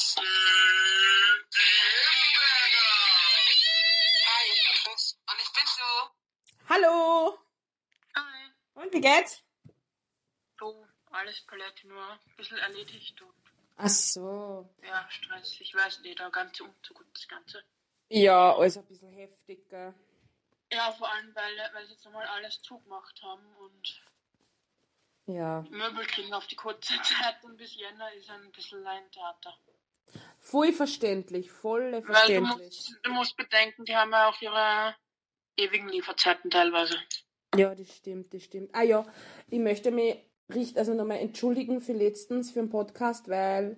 Katzen. Hi, ich bin Chris. Und ich bin so. Hallo! Hi. Und wie geht's? Du, alles Palette nur ein bisschen erledigt und Ach so. ja, Stress. Ich weiß nicht, der ganze Umzug und das Ganze. Ja, alles ein bisschen heftig, gell? Ja, vor allem, weil, weil sie jetzt nochmal alles zugemacht haben und Ja. Möbel kriegen auf die kurze Zeit und bis Jänner ist ein bisschen Leintheater. Voll verständlich, voll Weil du verständlich. musst, du musst bedenken, die haben ja auch ihre ewigen Lieferzeiten teilweise. Ja, das stimmt, das stimmt. Ah ja, ich möchte mich richt, also nochmal entschuldigen für letztens für den Podcast, weil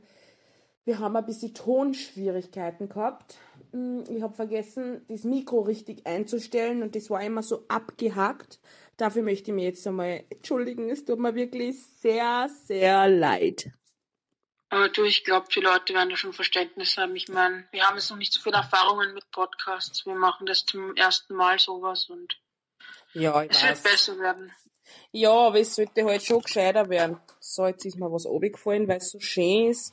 wir haben ein bisschen Tonschwierigkeiten gehabt. Hm, Ich habe vergessen, das Mikro richtig einzustellen und das war immer so abgehackt. Dafür möchte ich mich jetzt einmal entschuldigen. Es tut mir wirklich sehr, sehr leid. Aber du, ich glaube, die Leute werden da schon Verständnis haben. Ich meine, wir haben jetzt noch nicht so viele Erfahrungen mit Podcasts. Wir machen das zum ersten Mal sowas und Ja, ich es wird besser werden. Ja, aber es sollte halt schon gescheiter werden. So, jetzt ist mir was runtergefallen, weil es so schön ist.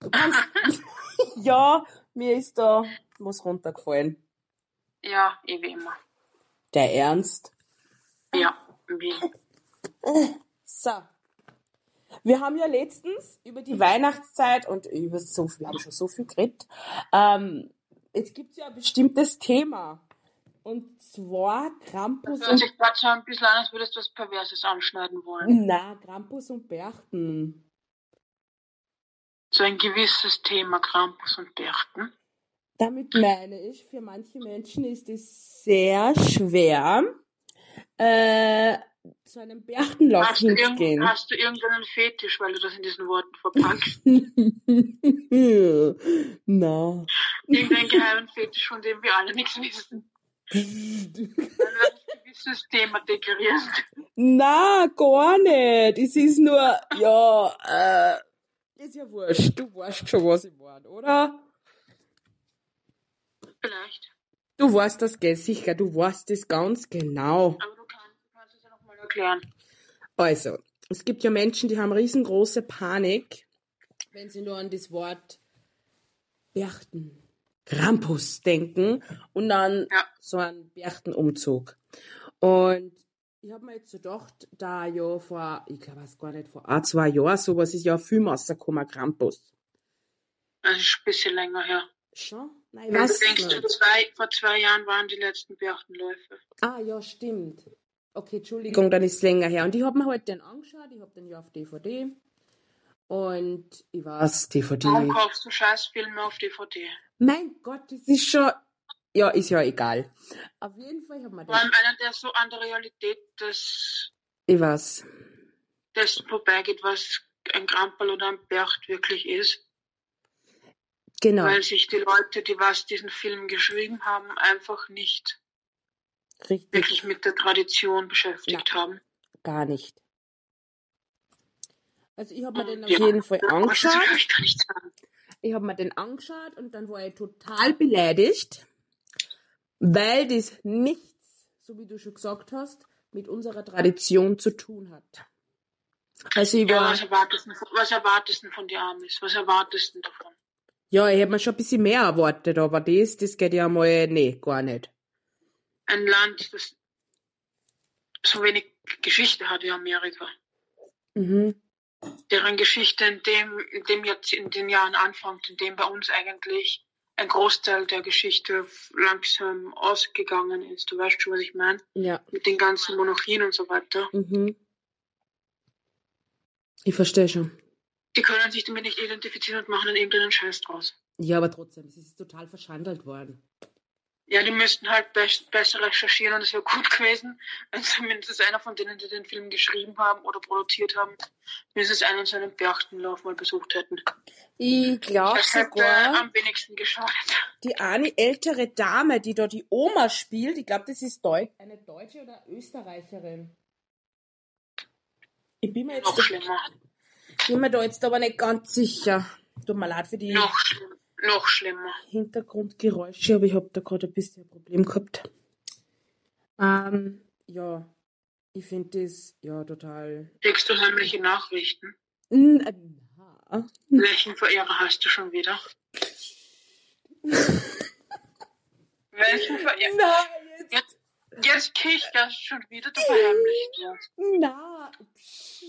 Du kannst... ja, mir ist da was runtergefallen. Ja, eh wie immer. Der Ernst. Ja, wie. So. Wir haben ja letztens über die Weihnachtszeit und über so viel, wir haben schon so viel geredet. Ähm, jetzt gibt's ja ein bestimmtes Thema. Und zwar Krampus Das hört und sich gerade so ein bisschen an, als würdest du was Perverses anschneiden wollen. Na, Krampus und Berchten. So ein gewisses Thema, Krampus und Berchten. Damit meine ich, für manche Menschen ist es sehr schwer, äh, zu einem Berchtenlauf Hast du, irgend, hinzugehen. hast du irgendeinen Fetisch, weil du das in diesen Worten verpackst? Na. Irgendeinen geheimen Fetisch, von dem wir alle nichts wissen. Weil du ein gewisses Thema dekorierst. Na, gar nicht. Es ist nur, ja, äh, ist ja wurscht. Du weißt schon, was ich meine, oder? Vielleicht. Du weißt das, gell, sicher. Du weißt das ganz genau. Aber du kannst, du kannst es ja nochmal erklären. Also, es gibt ja Menschen, die haben riesengroße Panik, wenn sie nur an das Wort Berchten, Krampus denken und dann Ja. so einen Berchtenumzug. Und ich habe mir jetzt so gedacht, da ja vor, ich glaube es gar nicht, vor ein, zwei Jahren sowas ist ja viel rausgekommen, Krampus. Das ist ein bisschen länger her. Schon? Nein, ich du weiß denkst, nicht. zwei, vor zwei Jahren waren die letzten Berchtenläufe. Ah, ja, stimmt. Okay, Entschuldigung, dann ist es länger her. Und ich habe mir heute den angeschaut, ich habe den ja auf DVD. Und ich weiß, DVD. Warum kaufst du Scheißfilme auf DVD? Mein Gott, das ist schon. Ja, ist ja egal. Auf jeden Fall haben wir Vor den. allem einer, der so an der Realität des, Ich weiß. dessen vorbeigeht, was ein Krampel oder ein Bercht wirklich ist. Genau. Weil sich die Leute, die was diesen Film geschrieben haben, einfach nicht Richtig. wirklich mit der Tradition beschäftigt Ja. haben. Gar nicht. Also ich habe mir den auf Ja. jeden Fall angeschaut. ich. Ich habe mir den angeschaut und dann war ich total beleidigt, weil das nichts, so wie du schon gesagt hast, mit unserer Tradition zu tun hat. Also ich Ja, war, was erwartest, du, was erwartest du von dir, Amis? Was erwartest du davon? ja, ich hätte mir schon ein bisschen mehr erwartet, aber das, das geht ja mal, nee, gar nicht. Ein Land, das so wenig Geschichte hat wie Amerika. Mhm. deren Geschichte in dem, in dem Jahrzeh- in den Jahren anfängt, in dem bei uns eigentlich ein Großteil der Geschichte langsam ausgegangen ist. Du weißt schon, was ich meine? Ja. Mit den ganzen Monarchien und so weiter. Mhm. Ich verstehe schon. Die können sich damit nicht identifizieren und machen dann irgendeinen Scheiß draus. Ja, aber trotzdem, es ist total verschandelt worden. Ja, die müssten halt best, besser recherchieren und es wäre gut gewesen, wenn zumindest einer von denen, die den Film geschrieben haben oder produziert haben, mindestens einen so einen Berchtenlauf mal besucht hätten. Ich glaube sogar, am wenigsten geschadet. die eine ältere Dame, die da die Oma spielt, ich glaube, das ist Deu eine Deutsche oder Österreicherin. Ich bin mir jetzt, Noch schlimmer. bin mir da jetzt aber nicht ganz sicher. Tut mir leid für die Noch, schlimm, noch schlimmer. Hintergrundgeräusche, aber ich habe da gerade ein bisschen ein Problem gehabt. Ähm, ja, ich finde das ja total. Kriegst du heimliche Nachrichten? Äh, na, Welchen Verehrer hast du schon wieder? Welchen Verehrer? Na, jetzt. Jetzt, jetzt kicherst du schon wieder, du verheimlichst. Na.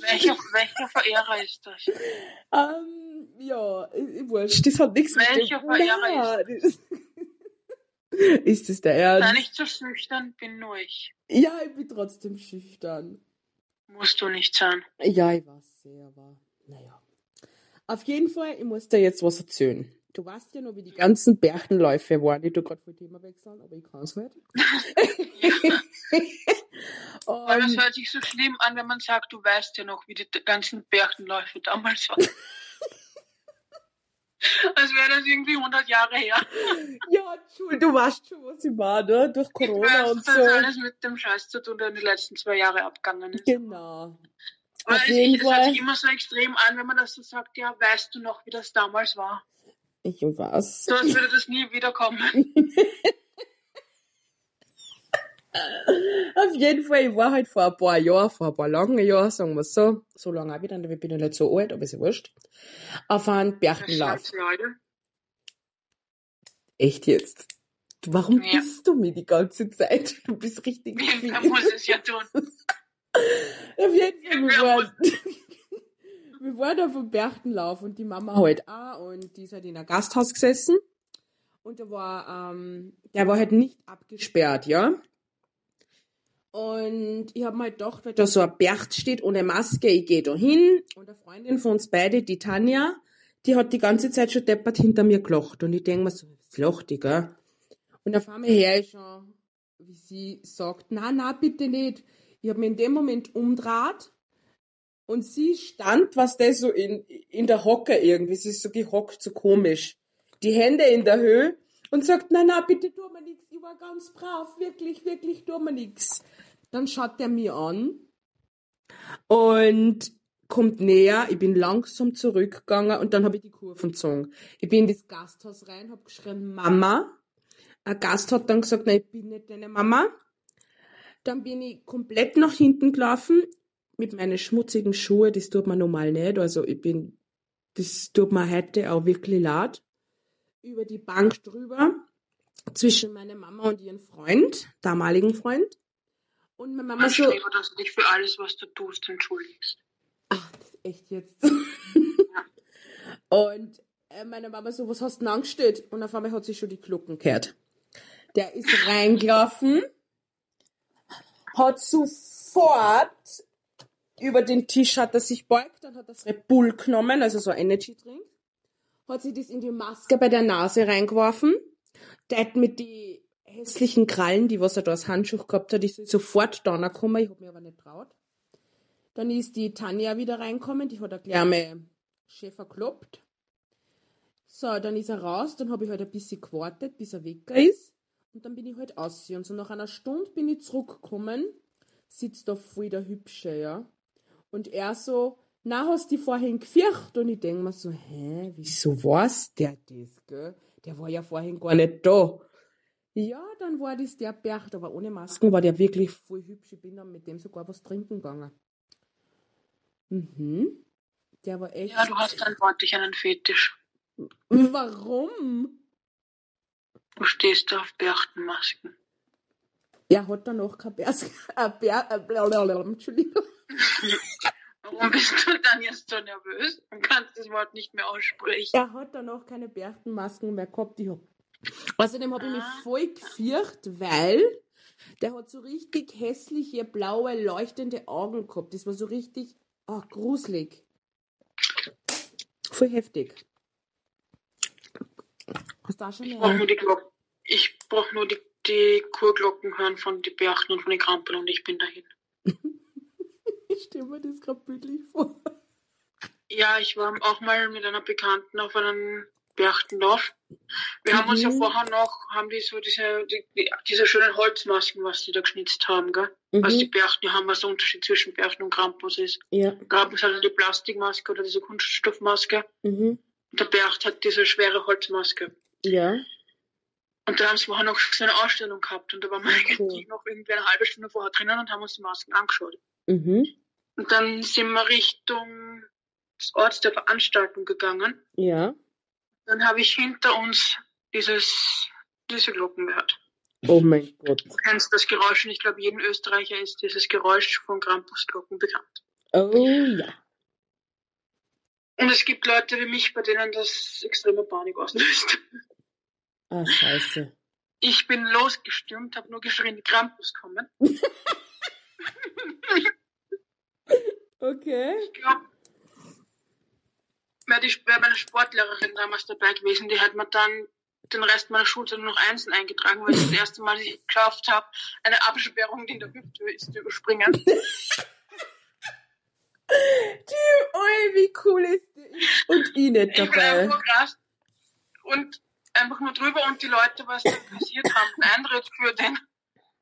Welcher, welcher Verehrer ist das? Ähm, ja, wurscht, das hat nichts Welcher dem- Verehrer Na, das- Ist das der Sei Ernst? nicht so schüchtern, bin nur ich. Ja, ich bin trotzdem schüchtern. Musst du nicht sein. Ja, ich weiß sehr, aber naja. Auf jeden Fall, ich muss dir jetzt was erzählen. Du weißt ja noch, wie die ganzen Berchtenläufe waren. Ich tu gerade voll Thema wechseln, aber ich kann es nicht. Weil das hört sich so schlimm an, wenn man sagt, du weißt ja noch, wie die ganzen Berchtenläufe damals waren. Als wäre das irgendwie 100 Jahre her. ja, Entschuldigung, du weißt schon, was ich war, ne? Durch Ich Corona weiß, und das hat so. alles mit dem Scheiß zu tun, der in den letzten zwei Jahren abgegangen ist. Genau. Weil Auf es, jeden es hört sich immer so extrem an, wenn man das so sagt, ja, weißt du noch, wie das damals war? Ich weiß. So als würde das nie wiederkommen. Auf jeden Fall, ich war halt vor ein paar Jahren, vor ein paar langen Jahren, sagen wir es so, so lange auch wieder, ich bin ja nicht so alt, aber ist ja wurscht, auf einen Berchtenlauf. Echt jetzt? Warum Ja. bist du mir die ganze Zeit? Du bist richtig viel. muss es ja tun? Auf jeden Fall, wir waren, wir waren auf dem Berchtenlauf und die Mama halt auch und die ist halt in einem Gasthaus gesessen und der war, ähm, der war halt nicht abgesperrt, ja. Und ich hab mir halt gedacht, weil da so ein Bercht steht ohne Maske, ich gehe da hin und eine Freundin von uns beide, die Tanja, die hat die ganze Zeit schon deppert hinter mir gelacht und ich denk mir so, was lacht die, gell? Und auf einmal her ich schon, wie sie sagt, na, na, bitte nicht. Ich habe mir in dem Moment umdraht und sie stand, was der so in, in der Hocke irgendwie, sie ist so gehockt, so komisch. Die Hände in der Höhe und sagt, na, na, bitte tu mir nix, ich war ganz brav, wirklich, wirklich, tu mir nix. Dann schaut er mir an und kommt näher, ich bin langsam zurückgegangen und dann habe ich die Kurven gezogen. Ich bin in das Gasthaus rein, habe geschrien, Mama. Ein Gast hat dann gesagt, nein, ich bin nicht deine Mama. Dann bin ich komplett nach hinten gelaufen mit meinen schmutzigen Schuhen. Das tut mir normal nicht. Also ich bin, das tut mir heute auch wirklich leid. Über die Bank drüber zwischen meiner Mama und ihren Freund, damaligen Freund. Und meine Mama Man so, schreibt, dass du dich für alles, was du tust, entschuldigst. ach, echt jetzt. und äh, meine Mama so, was hast du denn angestellt? Und auf einmal hat sie schon die Glocken gehört. Der ist reingelaufen, hat sofort über den Tisch hat er sich beugt, dann hat er das Red Bull genommen, also so Energy Drink, hat sich das in die Maske bei der Nase reingeworfen, der hat mit die hässlichen Krallen, die was er da als Handschuh gehabt hat, ist sofort da gekommen, ich hab mir aber nicht traut. Dann ist die Tanja wieder reinkommen, die hat eine kleine Schäfer gekloppt. So, dann ist er raus, dann habe ich halt ein bisschen gewartet, bis er weg ist. Und dann bin ich halt aus. Und so nach einer Stunde bin ich zurückgekommen, sitzt da voll der Hübsche, ja. Und er so, na, hast du die vorhin gefürcht? Und ich denk mir so, hä, wieso war's der das, gell? Der war ja vorhin gar nicht da. Ja, dann war das der Bercht, aber ohne Masken war der wirklich voll hübsch. Ich bin dann mit dem sogar was trinken gegangen. Mhm. Der war echt. Ja, du hast eindeutig einen Fetisch. Warum? Du stehst auf Berchtenmasken. Er hat dann noch kein Bärs. Äh, Bär, äh, blablabla, Entschuldigung. Warum bist du dann jetzt so nervös und kannst das Wort nicht mehr aussprechen? Er hat dann noch keine Berchtenmasken mehr gehabt. Ich hab... Außerdem habe ich mich Ah. voll gefürcht, weil der hat so richtig hässliche, blaue, leuchtende Augen gehabt. Das war so richtig oh, gruselig. Voll heftig. Hast du auch schon Ich brauche nur die Glocken. Ich brauche nur die, die Kurglocken hören von den Berchten und von den Krampeln und ich bin dahin. Ich stelle mir das gerade bildlich vor. Ja, ich war auch mal mit einer Bekannten auf einem Berchtenlauf. Wir haben uns ja Mhm. vorher noch, haben die so diese, die, die, diese schönen Holzmasken, was die da geschnitzt haben, gell? Was die Mhm. Berchten haben, was der Unterschied zwischen Berchten und Krampus ist. Ja. Krampus hat halt die Plastikmaske oder diese Kunststoffmaske. Mhm. Und der Bercht hat diese schwere Holzmaske. Ja. Und da haben sie vorher noch so eine Ausstellung gehabt und da waren wir eigentlich Cool. noch irgendwie eine halbe Stunde vorher drinnen und haben uns die Masken angeschaut. Mhm. Und dann sind wir Richtung des Orts der Veranstaltung gegangen. Ja. Dann habe ich hinter uns dieses, diese Glocken gehört. Oh mein Gott. Du kennst das Geräusch und ich glaube, jeden Österreicher ist dieses Geräusch von Krampusglocken bekannt. Oh ja. Und es gibt Leute wie mich, bei denen das extreme Panik auslöst. Ah, scheiße. Ich bin losgestürmt, habe nur geschrien, Krampus kommen. Okay. Ich glaube, wäre wär meine Sportlehrerin damals dabei gewesen, die hat mir dann den Rest meiner Schulzeit nur noch Einsen eingetragen, weil ich das erste Mal nicht geschafft habe, eine Absperrung, die in der Hüfte ist, zu überspringen. Die, oi, wie cool ist die? Und ich nicht Ich bin dabei. einfach krass und einfach nur drüber und die Leute, was dann passiert haben, den Eintritt für den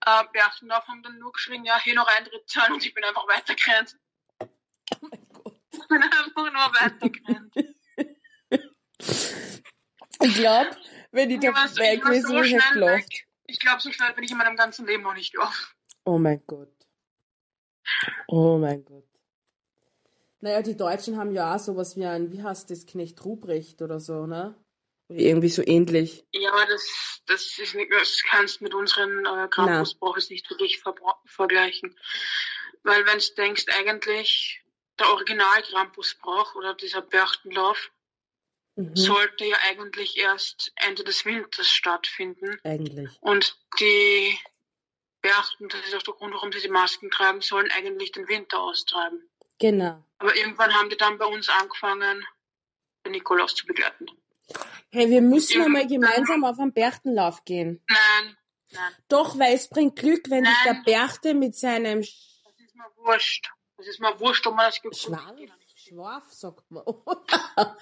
äh, Berchendorf haben dann nur geschrien, ja, hier noch Eintritt zahlen und ich bin einfach weitergerannt. Oh mein Gott. Ich bin einfach nur weitergerannt. Ich glaube, wenn ich so- ich war gewesen so wäre, hätte ich schnell gelacht. weg. Ich glaube, so schnell bin ich in meinem ganzen Leben noch nicht auf. Oh mein Gott. Oh mein Gott. Naja, die Deutschen haben ja auch sowas wie ein, wie heißt das, Knecht Ruprecht oder so, ne? Oder irgendwie so ähnlich. Ja, aber das, das ist nicht, das kannst mit unseren äh, Krampusbrauches nicht wirklich vergleichen. Weil wenn du denkst, eigentlich der Original Krampusbrauch oder dieser Berchtenlauf Mhm. sollte ja eigentlich erst Ende des Winters stattfinden. Eigentlich. Und die Berchten, das ist auch der Grund, warum sie die Masken tragen, sollen eigentlich den Winter austreiben. Genau. Aber irgendwann haben die dann bei uns angefangen, den Nikolaus zu begleiten. Hey, wir müssen Ja. einmal gemeinsam auf einen Berchtenlauf gehen. Nein, nein, Doch, weil es bringt Glück, wenn dich der Nein. Berchte mit seinem Sch- das ist mir wurscht. Das ist mir wurscht, ob man das gibt. Schwarf. Schwarf, sagt man.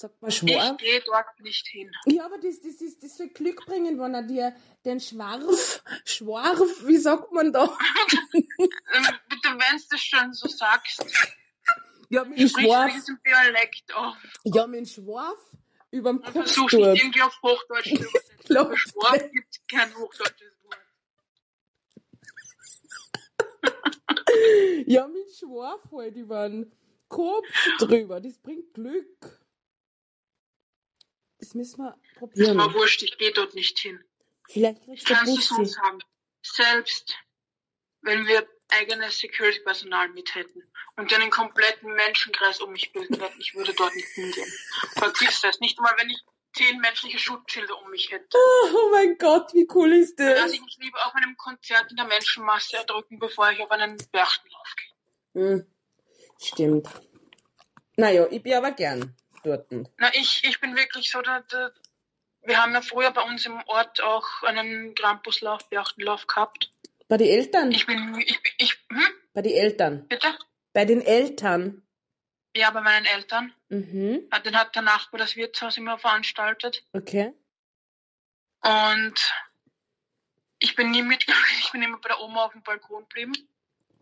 sagt man Ich Schwarf? gehe dort nicht hin. Ja, aber das, das, ist, das soll Glück bringen, wenn er dir den Schwarf, Schwarf, wie sagt man da? Ähm, bitte, wenn du das schon so sagst, Ja, mit sprich Schwarf, Dialekt auf ja, mit Schwarf überm und Kopf versuch nicht irgendwie auf Hochdeutsch zu übersetzen. Schwarz gibt kein hochdeutsches Wort. Ja, mit Schwarf halt über den Kopf drüber. Das bringt Glück. Das müssen wir probieren. war wurscht, ich gehe dort nicht hin. Vielleicht kriegst du Kannst du Bussi. sagen. Selbst wenn wir eigenes Security-Personal mit hätten und einen kompletten Menschenkreis um mich bilden hätten, ich würde dort nicht hingehen. Vergiss das. Nicht mal, wenn ich zehn menschliche Schutzschilde um mich hätte. Oh mein Gott, wie cool ist das? ich mich lieber auf einem Konzert in der Menschenmasse erdrücken, bevor ich auf einen Berchtenlauf gehe. Hm, stimmt. Naja, ich bin aber gern dort. Na, ich, ich bin wirklich so, da, da, wir haben ja früher bei uns im Ort auch einen Krampuslauf, Berchtenlauf gehabt. Bei den Eltern? Ich bin, ich, ich, hm, Bei den Eltern. bitte? Bei den Eltern. Ja, bei meinen Eltern. Mhm. Hat- Den hat der Nachbar das Wirtshaus immer veranstaltet. Okay. Und ich bin nie mitgegangen. Ich bin immer bei der Oma auf dem Balkon geblieben.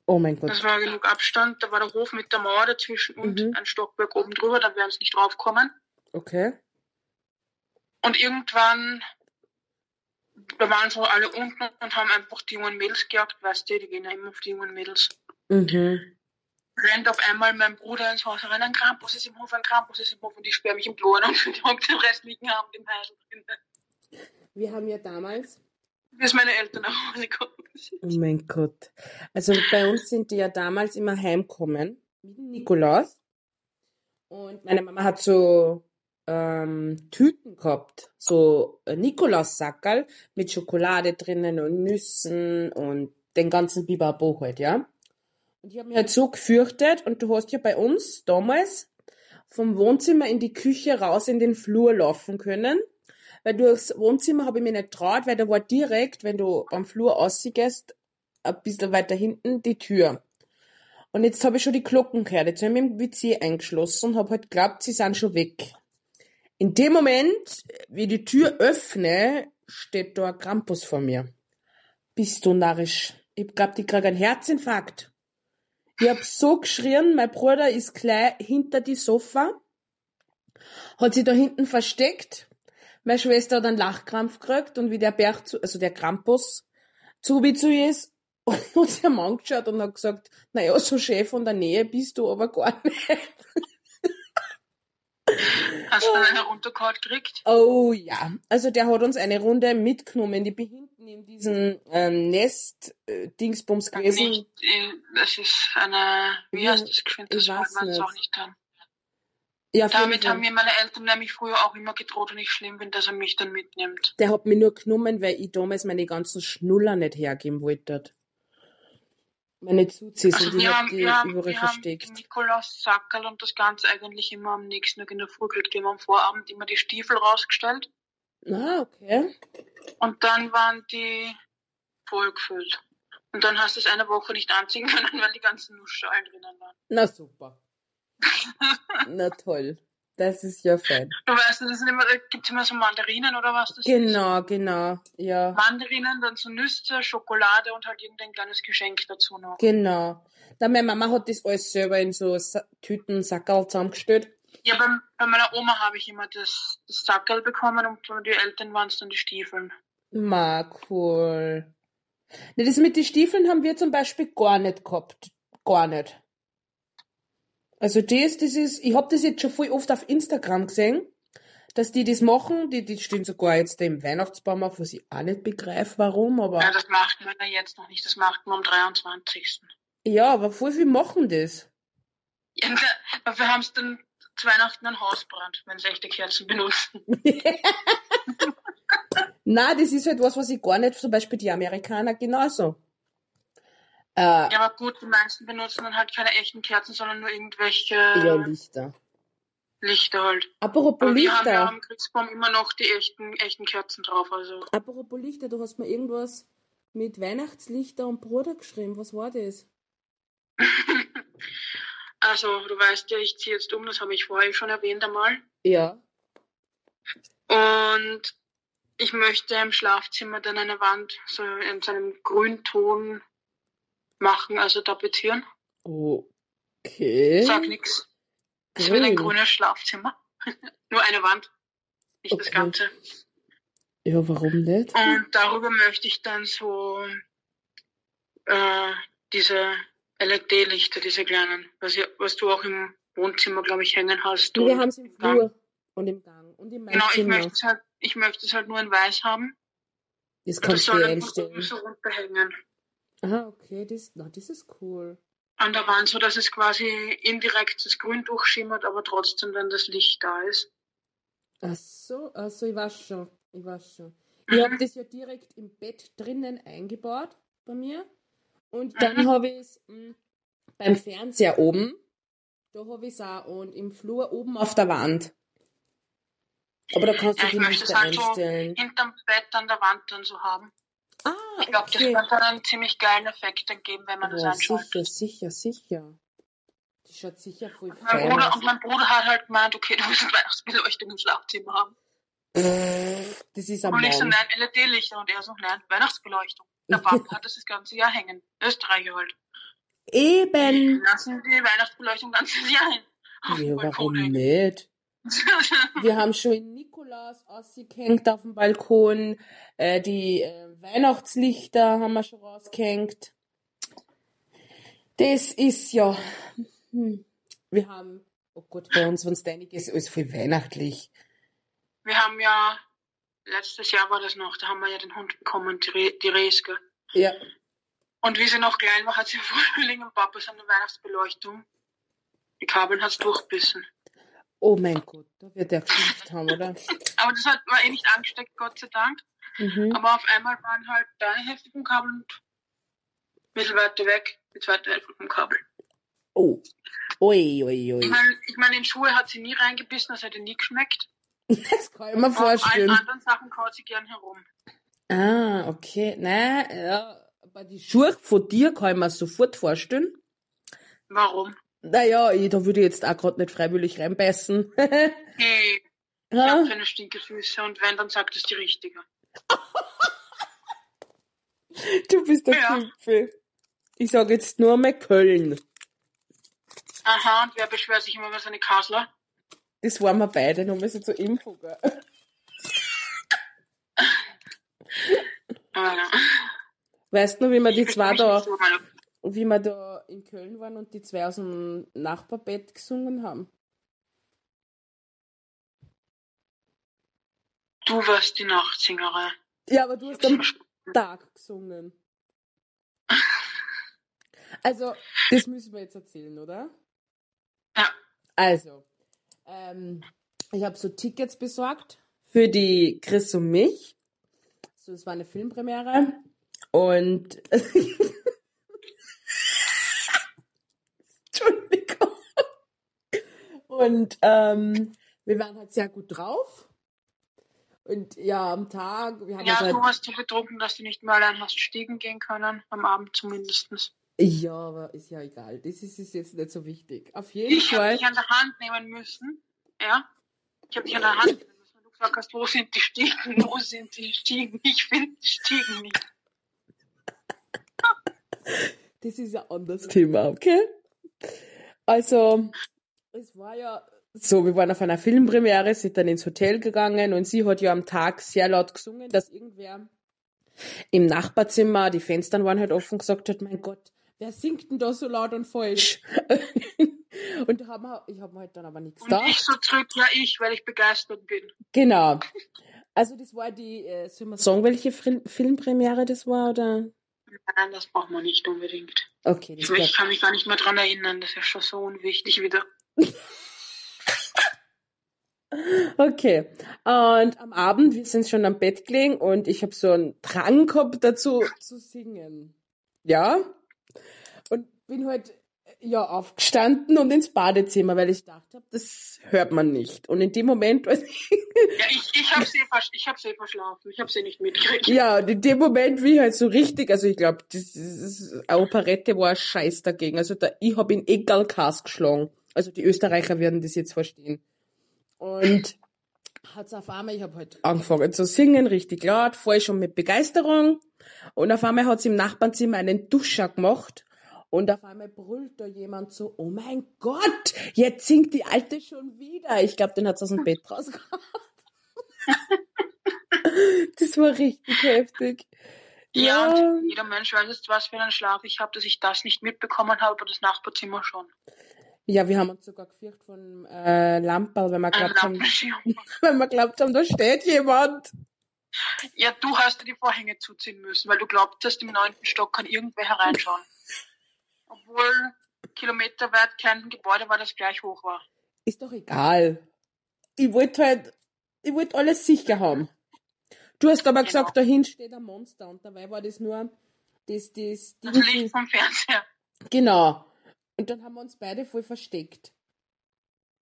Oh mein Gott. Das war genug Abstand. Da war der Hof mit der Mauer dazwischen und Mhm. ein Stockwerk oben drüber. Da wären sie nicht draufgekommen. Okay. Und irgendwann, da waren so alle unten und haben einfach die jungen Mädels gejagt. Weißt du, die gehen ja immer auf die jungen Mädels. Mhm. Rennt auf einmal mein Bruder ins Haus rein. Ein Krampus ist im Hof, ein Krampus ist im Hof. Und ich sperre mich im Klo und die den Rest liegen haben, den Heidel drin. Wir haben ja damals. Bis meine Eltern nach Hause gekommen. Oh mein Gott. Also bei uns sind die ja damals immer heimkommen. Mit Nikolaus. Und meine Mama hat so ähm, Tüten gehabt. So Nikolaussackerl mit Schokolade drinnen und Nüssen und den ganzen Bibabo halt, ja. Und ich habe mich halt so gefürchtet und du hast ja bei uns damals vom Wohnzimmer in die Küche raus in den Flur laufen können. Weil durchs Wohnzimmer habe ich mich nicht traut, weil da war direkt, wenn du am Flur rausgehst, ein bisschen weiter hinten die Tür. Und jetzt habe ich schon die Glocken gehört. Jetzt habe ich mich im WC eingeschlossen und habe halt geglaubt, sie sind schon weg. In dem Moment, wie ich die Tür öffne, steht da ein Krampus vor mir. Bist du narrisch? Ich glaub, ich krieg einen Herzinfarkt. Ich hab so geschrien, mein Bruder ist gleich hinter die Sofa, hat sich da hinten versteckt. Meine Schwester hat einen Lachkrampf gekriegt und wie der Berg, zu, also der Krampus, zu wie zu ihr ist, hat sie am angeschaut und hat gesagt, naja, so Chef von der Nähe bist du aber gar nicht. Hast du dann eine runtergehauen gekriegt? Oh ja, also der hat uns eine Runde mitgenommen. Bin hinten in diesem ähm, Nest-Dingsbums gewesen. Nicht, äh, das ist eine, wie heißt das? Das ich wollte weiß man nicht. auch nicht dann. Ja, Damit haben mir meine Eltern nämlich früher auch immer gedroht, wenn ich schlimm bin, dass er mich dann mitnimmt. Der hat mich nur genommen, weil ich damals meine ganzen Schnuller nicht hergeben wollte. Meine Zuzis Also und hab haben, die haben, überall wir haben versteckt. den Nikolaus Sackerl und das Ganze eigentlich immer am nächsten Tag in der Früh gekriegt. Wir haben am Vorabend immer die Stiefel rausgestellt Ah, okay. und dann waren die vollgefüllt. Und dann hast du es eine Woche nicht anziehen können, weil die ganzen Nussschalen drinnen waren. Na super. Na toll. Das ist ja fein. Du weißt, das sind immer, da gibt's immer so Mandarinen oder was das ist. Genau, genau. Ja, Mandarinen, dann so Nüsse, Schokolade und halt irgendein kleines Geschenk dazu noch. genau. Da meine Mama hat das alles selber in so Sa Tüten, Sackerl zusammengestellt. Ja, bei, bei meiner Oma habe ich immer das, das Sackerl bekommen und die Eltern waren es dann die Stiefeln. Ma, cool. Ne, das mit den Stiefeln haben wir zum Beispiel gar nicht gehabt. Gar nicht. Also das, das ist, ich hab das jetzt schon voll oft auf Instagram gesehen, dass die das machen, die, die stehen sogar jetzt im Weihnachtsbaum auf, was ich auch nicht begreife, warum, aber, Ja, das macht man ja jetzt noch nicht, das macht man am 23. ja, aber voll viel machen das. Ja, da- dafür haben sie dann zu Weihnachten ein Hausbrand, wenn sie echte Kerzen benutzen. Na, das ist halt was, was ich gar nicht, zum Beispiel die Amerikaner genauso. Äh, Ja, aber gut, die meisten benutzen dann halt keine echten Kerzen, sondern nur irgendwelche ja, Lichter. Lichter halt. Apropos Aber wir haben ja Lichter. am Christbaum immer noch die echten, echten Kerzen drauf, also. Apropos Lichter, du hast mir irgendwas mit Weihnachtslichter und Bruder geschrieben. Was war das? Also, du weißt ja, ich ziehe jetzt um, das habe ich vorher schon erwähnt einmal. Ja. Und ich möchte im Schlafzimmer dann eine Wand so in so einem Grünton machen, also tapezieren. Okay. Sag nix. Es wird ein Grün. grünes Schlafzimmer. Nur eine Wand, nicht das Okay. Ganze. Ja, warum nicht? Und darüber möchte ich dann so äh, diese LED-Lichter, diese kleinen, was, ihr, was du auch im Wohnzimmer, glaube ich, hängen hast. Wir und- haben es im Flur und im Gang und meinem Genau, ich möchte es halt, ich möchte es halt nur in weiß haben. Das das kannst du einstellen. so runterhängen. Aha, okay, das, na, das ist cool. An der Wand, so dass es quasi indirekt das Grün durchschimmert, aber trotzdem dann das Licht da ist. Ach so, ach so, ich weiß schon. Ich weiß schon. Mhm. Ich habe das ja direkt im Bett drinnen eingebaut bei mir. Und dann Mhm. habe ich es mm, beim Fernseher oben. Da habe ich es auch. Und im Flur oben auf der Wand. Aber da kannst du Ja, ich die möchte es Lichter halt so einstellen. hinterm Bett an der Wand dann so haben. Ich glaube, das okay. könnte dann einen ziemlich geilen Effekt dann geben, wenn man das Ja, einschaltet. sicher, sicher, sicher. Das schaut sicher voll Mein fein Bruder, und mein Bruder hat halt gemeint, okay, du musst Weihnachtsbeleuchtung im Schlafzimmer haben. Das ist am Und ich so, nein, LED-Lichter. Und er so, nein, Weihnachtsbeleuchtung. Der Papa hat das das ganze Jahr hängen. Österreicher halt. Eben. Lassen die Weihnachtsbeleuchtung ganzes Jahr hin. Ja, warum nicht? Wir haben schon in Nikolaus ausgehängt auf dem Balkon. Äh, die äh, Weihnachtslichter haben wir schon rausgehängt. Das ist ja. Hm. Wir haben, oh Gott, bei uns, wenn es einiges ist, alles voll weihnachtlich. Wir haben ja, letztes Jahr war das noch, da haben wir ja den Hund bekommen, die, Re die Reske. Ja. Und wie sie noch klein war, hat sie Frühling und Papa so eine Weihnachtsbeleuchtung. Die Kabeln hat's durchbissen. Oh mein Gott, da wird er geschimpft haben, oder? Aber das hat, war eh nicht angesteckt, Gott sei Dank. Mhm. Aber auf einmal waren halt deine Hälfte vom Kabel und ein bisschen weiter weg die zweite Hälfte vom Kabel. Oh. Ui, ui, Ich ui. meine, ich mein, in Schuhe hat sie nie reingebissen, das hätte nie geschmeckt. Das kann ich mir Aber auf allen vorstellen. anderen Sachen kaut sie gern herum. Ah, okay. Nein, ja, aber die Schuhe von dir kann ich mir sofort vorstellen. Warum? Naja, ich, da würde ich jetzt auch gerade nicht freiwillig reinbeißen. Hey, ich Ha? habe keine Stinkefüße und wenn, dann sagt es die Richtige. du bist der Ja. Kumpel. Ich sage jetzt nur mal Köln. Aha, und wer beschwert sich immer über seine Kasler? Das waren wir beide, nur mal so zur Info. Gell? Ah. Weißt du noch, wie wir die zwei da, wie wir da in Köln waren und die zwei aus dem Nachbarbett gesungen haben? Du warst die Nachtsingerin. Ja, aber du hast am Tag gesungen. Also, das müssen wir jetzt erzählen, oder? Ja. Also, ähm, ich habe so Tickets besorgt für die Chris und mich. So, es war eine Filmpremiere. Und Entschuldigung. Und ähm, wir waren halt sehr gut drauf. Und ja, am Tag, wir haben Ja, halt, du hast so betrunken, dass du nicht mehr allein hast stiegen gehen können, am Abend zumindest. ja, aber ist ja egal. Das ist, ist jetzt nicht so wichtig. Auf jeden Ich habe Fall. dich an der Hand nehmen müssen. Ja. Ich habe dich an der Hand nehmen müssen. Du gesagt hast, wo sind die Stiegen? Wo sind die Stiegen? Ich finde die Stiegen nicht. Das ist ein anderes Thema, okay? Also, es war ja so, wir waren auf einer Filmpremiere, sind dann ins Hotel gegangen und sie hat ja am Tag sehr laut gesungen, dass irgendwer im Nachbarzimmer, die Fenster waren halt offen, gesagt hat, mein Gott, wer singt denn da so laut und falsch? und da haben wir, ich habe mir halt dann aber nichts Und gedacht. ich so zurück, ja ich, weil ich begeistert bin. Genau. Also das war die, äh, soll man sagen, welche Fil Filmpremiere das war, oder? Nein, das braucht man nicht unbedingt. Okay, das Ich, kann mich gar nicht mehr dran erinnern, das ist ja schon so unwichtig wieder. Okay. Und am Abend, wir sind schon am Bett gelegen und ich habe so einen Drang gehabt dazu zu singen. Ja. Und bin halt ja aufgestanden und ins Badezimmer, weil ich dachte, das hört man nicht. Und in dem Moment, Ja, ich, ich habe sie, ich hab sie verschlafen, ich habe sie nicht mitgekriegt. ja, und in dem Moment, wie ich halt so richtig, also ich glaube, das, das eine Operette war ein Scheiß dagegen. Also da, ich habe in Egalkas geschlagen. Also die Österreicher werden das jetzt verstehen. Und hat's auf einmal, ich habe halt angefangen zu singen, richtig laut, voll schon mit Begeisterung. Und auf einmal hat's im Nachbarnzimmer einen Duscher gemacht. Und auf einmal brüllt da jemand so, oh mein Gott, jetzt singt die Alte schon wieder. Ich glaube, den hat's aus dem Bett rausgehauen. das war richtig heftig. Ja, Ja. und jeder Mensch weiß jetzt, was für einen Schlaf ich habe, dass ich das nicht mitbekommen habe, aber das Nachbarzimmer schon. Ja, wir haben uns sogar gefürchtet von äh, Lamperl, wenn wir glaubt haben, wenn wir glaubt haben, da steht jemand. Ja, du hast dir die Vorhänge zuziehen müssen, weil du glaubtest, im neunten Stock kann irgendwer hereinschauen. Obwohl kilometerweit kein Gebäude war, das gleich hoch war. Ist doch egal. Ich wollte halt, ich wollte alles sicher haben. Du hast aber Genau. gesagt, dahin steht ein Monster und dabei war das nur das, das, Das Ding- Licht vom Fernseher. Genau. Und dann haben wir uns beide voll versteckt.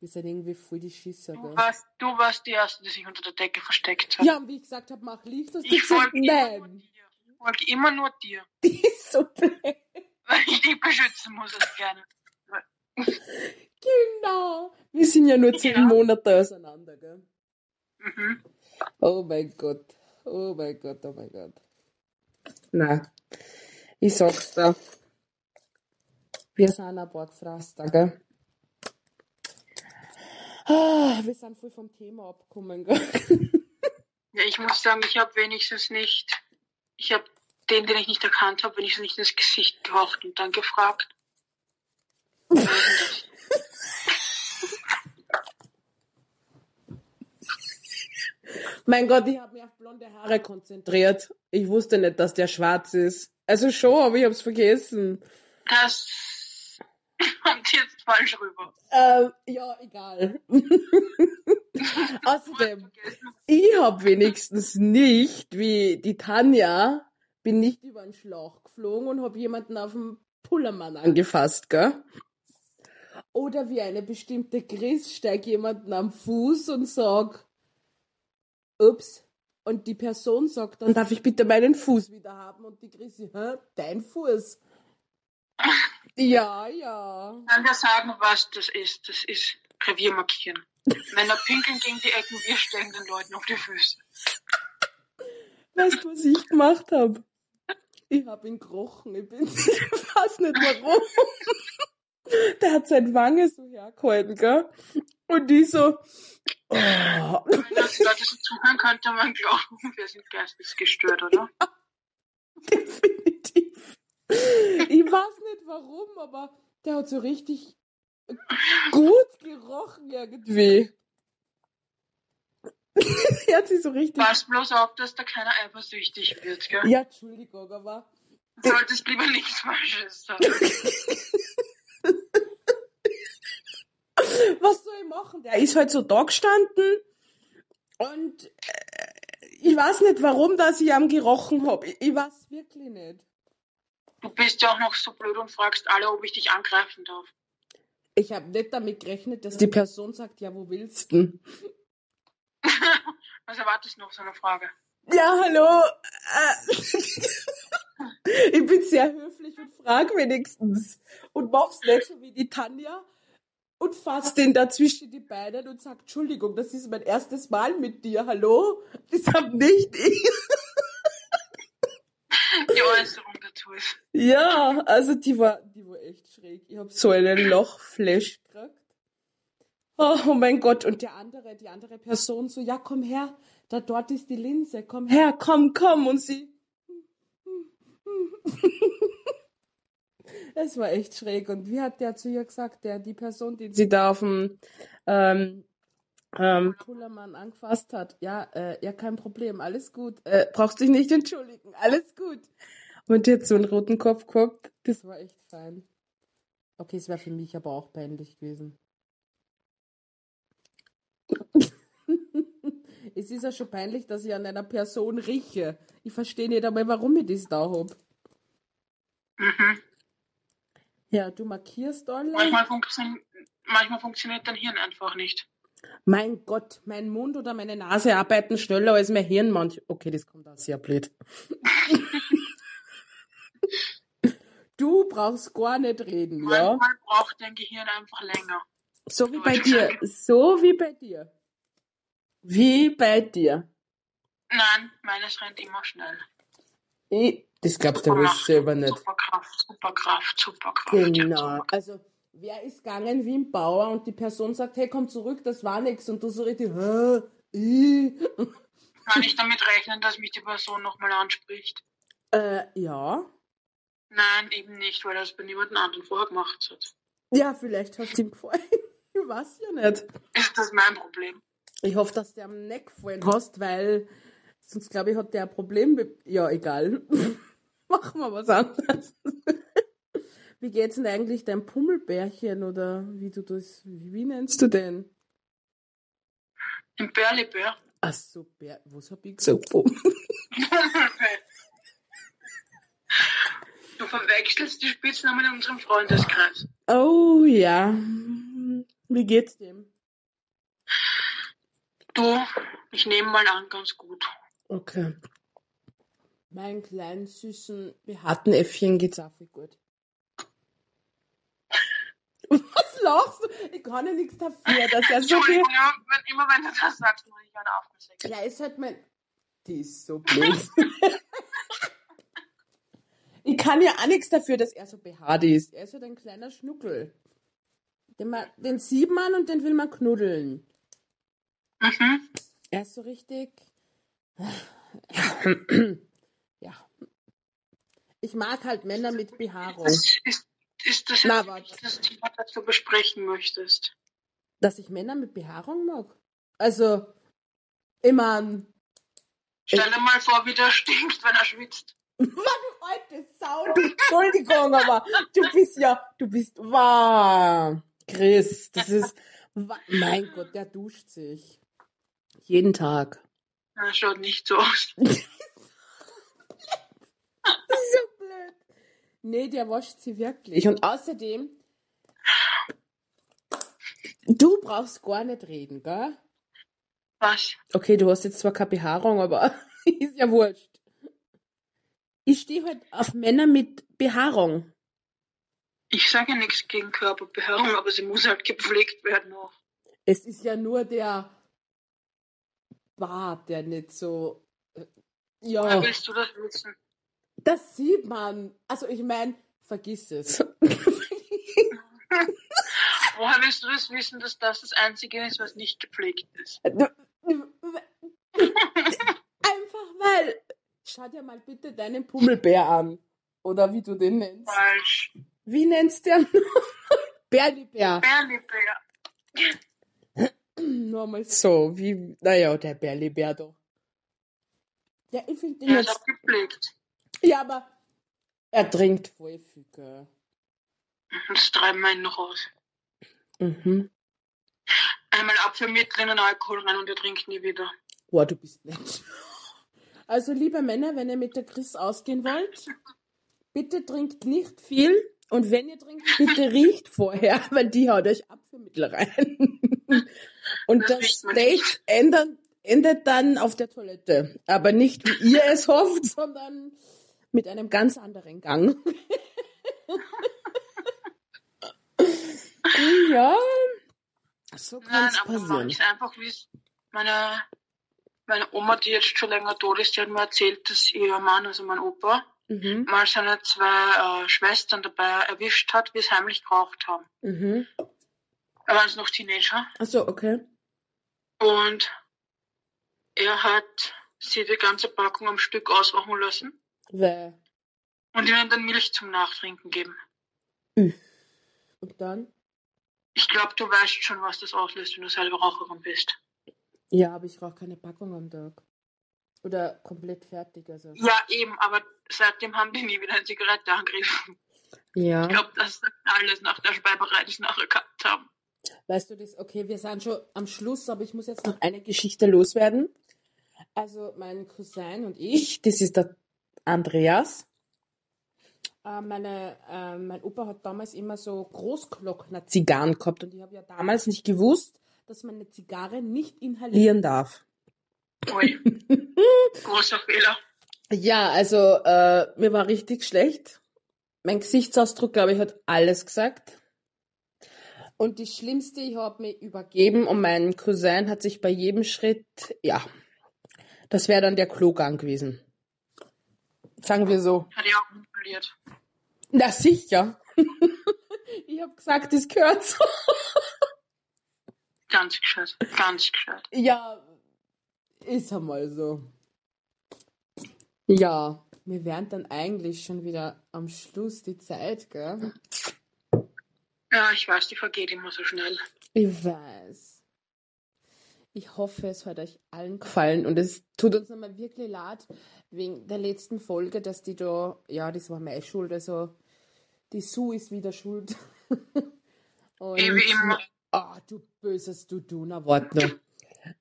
Wir sind irgendwie voll die Schisser, Du warst, du warst die Erste, die sich unter der Decke versteckt hat. Ja, und wie ich gesagt habe, mach Licht, hast du ich gesagt, nein. dir. Ich folge immer nur dir. Die ist so blöd. Weil ich dich beschützen muss es gerne. Genau. Wir sind ja nur zehn Ja. Monate auseinander, gell? Mhm. Oh mein Gott. Oh mein Gott, oh mein Gott. Na, ich sag's dir. Wir sind ein paar Gefraster, gell? Ah, wir sind voll vom Thema abgekommen, gell? Ja, ich muss sagen, ich habe wenigstens nicht, ich habe den, den ich nicht erkannt habe, wenigstens nicht ins Gesicht gehaucht und dann gefragt. Mein Gott, ich habe mich auf blonde Haare konzentriert. Ich wusste nicht, dass der schwarz ist. Also schon, aber ich hab's vergessen. Das kommt jetzt falsch rüber. Ähm, ja, egal. Außerdem, ich hab wenigstens nicht, wie die Tanja, bin nicht über den Schlauch geflogen und hab jemanden auf dem Pullermann angefasst, gell? Oder wie eine bestimmte Chris steig jemanden am Fuß und sag, ups. Und die Person sagt, dann darf ich bitte meinen Fuß wieder haben. Und die Chris, hä, dein Fuß? Ja, ja. Kann wir sagen, was das ist? Das ist Revier markieren. Männer pinkeln gegen die Ecken, wir stellen den Leuten auf die Füße. Weißt du, was ich gemacht habe? Ich habe ihn gerochen. Ich bin ich weiß nicht warum. Der hat seine Wange so hergehalten, gell? Und die so. Oh. Wenn das Leute so zuhören, könnte man glauben, wir sind geistig gestört, oder? Definitiv. Ich weiß nicht warum, aber der hat so richtig gut gerochen irgendwie. Hört sich so richtig. Pass bloß auf, dass da keiner eifersüchtig wird, gell? Ja, Entschuldigung, aber. Du solltest lieber nichts Falsches sagen. Was soll ich machen? Der ist halt so da gestanden und äh, ich weiß nicht, warum, dass ich am gerochen hab. Ich, ich weiß wirklich nicht. Du bist ja auch noch so blöd und fragst alle, ob ich dich angreifen darf. Ich habe nicht damit gerechnet, dass die Person sagt, ja, wo willst du? Was erwartest du noch so eine Frage? Ja, hallo. Äh, ich bin sehr höflich und frag wenigstens. Und mach's nicht so wie die Tanja und fass den dazwischen die Beine und sag, Entschuldigung, das ist mein erstes Mal mit dir, hallo? Das hab nicht ich. Die Äußerung dazu ist. Ja, also die war, die war echt schräg. Ich hab so einen Lochflash gekriegt. Oh, oh mein Gott, und der andere, die andere Person so, ja, komm her, da dort ist die Linse, komm her, komm, komm, und sie. Es war echt schräg. Und wie hat der zu ihr gesagt, der, die Person, die sie da auf dem ähm, ähm, Pullermann angefasst hat? Ja, äh, ja, kein Problem, alles gut. Äh, brauchst dich nicht entschuldigen, alles gut. Und jetzt so einen roten Kopf guckt, das war echt fein. Okay, es wäre für mich aber auch peinlich gewesen. es ist ja schon peinlich, dass ich an einer Person rieche. Ich verstehe nicht einmal, warum ich das da hab. Mhm. Ja, du markierst alle. Manchmal, funktio manchmal funktioniert dein Hirn einfach nicht. Mein Gott, mein Mund oder meine Nase arbeiten schneller als mein Hirn manch. Okay, das kommt auch sehr blöd. du brauchst gar nicht reden, ja? Manchmal braucht dein Gehirn einfach länger. So wie bei dir. So wie bei dir. Wie bei dir. Nein, meines rennt immer schnell. Ich, das glaubst du wohl selber nicht. Superkraft, Superkraft, Superkraft. Genau. Also, wer ist gegangen wie ein Bauer und die Person sagt, hey, komm zurück, das war nix. Und du so richtig, hä? Ich? Kann ich damit rechnen, dass mich die Person nochmal anspricht? Äh, ja. Nein, eben nicht, weil er es bei niemandem anderen vorher gemacht hat. Ja, vielleicht hast du ihm gefallen. Ich weiß ja nicht. Ist das mein Problem? Ich hoffe, dass du am Neck gefallen hast, weil sonst glaube ich, hat der ein Problem mit. Ja, egal. Machen wir was anderes. Wie geht's denn eigentlich dein Pummelbärchen oder wie du das, wie, wie nennst du den? Ein Bärlibär. Ach so, Bär, was hab ich gesagt? Pummel. Du verwechselst die Spitznamen in unserem Freundeskreis. Oh ja. Wie geht's dem? Du, ich nehme mal an, ganz gut. Okay. Meinen kleinen, süßen, behaarten Äffchen geht's auch viel gut. Was lachst du? Ich kann ja nichts dafür, dass er so viel... Ja, wenn, immer wenn du das sagst, muss ich gerade aufgesetzt. Ja, ist halt mein... Die ist so blöd. ich kann ja auch nichts dafür, dass er so behaart ist. Er ist halt ein kleiner Schnuckel. Den, man, den sieht man und den will man knuddeln. Mhm. Er ist so richtig. Ja. Ich mag halt Männer mit Behaarung. Das ist, ist das Na, jetzt das Thema, das du besprechen möchtest? Dass ich Männer mit Behaarung mag. Also, immer. Stell dir mal vor, wie der stinkt, wenn er schwitzt. Was du alte Sau, Entschuldigung, aber du bist ja, du bist, wow, Chris, das ist, mein Gott, der duscht sich. Jeden Tag. Er schaut nicht so aus. Das ist so blöd. Nee, der wascht sie wirklich. Und außerdem, du brauchst gar nicht reden, gell? Was? Okay, du hast jetzt zwar keine Behaarung, aber ist ja wurscht. Ich stehe halt auf Männer mit Behaarung. Ich sage ja nichts gegen Körperbehaarung, aber sie muss halt gepflegt werden auch. Es ist ja nur der Bart, der nicht so. äh, Ja, Woher willst du das wissen? Das sieht man. Also ich meine, vergiss es. Woher willst du das wissen, dass das das Einzige ist, was nicht gepflegt ist? Einfach weil. Schau dir mal bitte deinen Pummelbär an. Oder wie du den nennst. Falsch. Wie nennst du den? Bärlibär. Bärlibär. Nur mal so, wie, naja, der Berlibär da. Ja, ich finde den Er ist jetzt, abgepflegt. Ja, aber er trinkt gell. Das treiben wir ihn noch aus. Mhm. Einmal Apfelmittel in den Alkohol rein und er trinkt nie wieder. Boah, du bist nett. Also, liebe Männer, wenn ihr mit der Chris ausgehen wollt, bitte trinkt nicht viel. Und wenn ihr trinkt, bitte riecht vorher, weil die haut euch Apfelmittel rein. Und Das das, Date endet, endet dann auf der Toilette. Aber nicht wie ihr es hofft, sondern mit einem ganz anderen Gang. ja, so kann Nein, es passieren. ist einfach wie es meine, meine Oma, die jetzt schon länger tot ist, die hat mir erzählt, dass ihr Mann, also mein Opa, Mhm. mal seine zwei äh, Schwestern dabei erwischt hat, wie es heimlich geraucht haben. Mhm. Da waren es noch Teenager. Achso, okay. Und er hat sie die ganze Packung am Stück ausrauchen lassen Wer? und ihnen dann Milch zum Nachtrinken geben. Und dann? Ich glaube, du weißt schon, was das auslöst, wenn du selber Raucherin bist. Ja, aber ich rauche keine Packung am Tag. Oder komplett fertig, also. Ja, eben, aber seitdem haben die nie wieder eine Zigarette angegriffen. Ja. Ich glaube, das ist alles nach der Speiberei, die sie nachher gehabt haben. Weißt du das? Okay, wir sind schon am Schluss, aber ich muss jetzt noch eine Geschichte loswerden. Also mein Cousin und ich, das ist der Andreas. Äh, meine, äh, mein Opa hat damals immer so Großglockner Zigarren gehabt und ich habe ja damals nicht gewusst, dass man eine Zigarre nicht inhalieren darf. Ui. Großer Fehler. Ja, also äh, mir war richtig schlecht. Mein Gesichtsausdruck, glaube ich, hat alles gesagt. Und die Schlimmste, ich habe mich übergeben und mein Cousin hat sich bei jedem Schritt, ja, das wäre dann der Klogang gewesen. Sagen wir so. Hat er auch inhaliert. Na sicher. ich habe gesagt, das gehört so. Ganz gescheit. Ganz gescheit. Ja, ist einmal so. Ja, wir wären dann eigentlich schon wieder am Schluss die Zeit, gell? Ja, ich weiß, die vergeht immer so schnell. Ich weiß. Ich hoffe, es hat euch allen gefallen und es tut uns nochmal wirklich leid wegen der letzten Folge, dass die da, ja, das war meine Schuld, also die Sue ist wieder schuld. und, wie immer. Ah, du böses du du, na warte noch.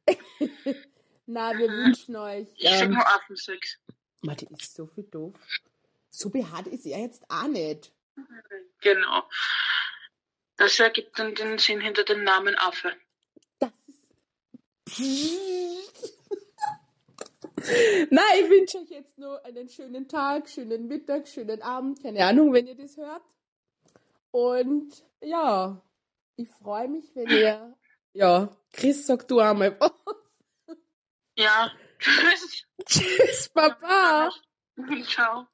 na, wir wünschen euch. Ich Ähm, nur Affensex. Mann, die ist so viel doof. So behaart ist er jetzt auch nicht. Genau. Das ergibt dann den Sinn hinter dem Namen Affe. Nein, ich wünsche euch jetzt nur einen schönen Tag, schönen Mittag, schönen Abend, keine Ahnung, wenn ihr das hört. Und ja, ich freue mich, wenn ihr. Ja, Chris, sag du einmal. Ja. Tschüss. Tschüss, Papa. Ciao.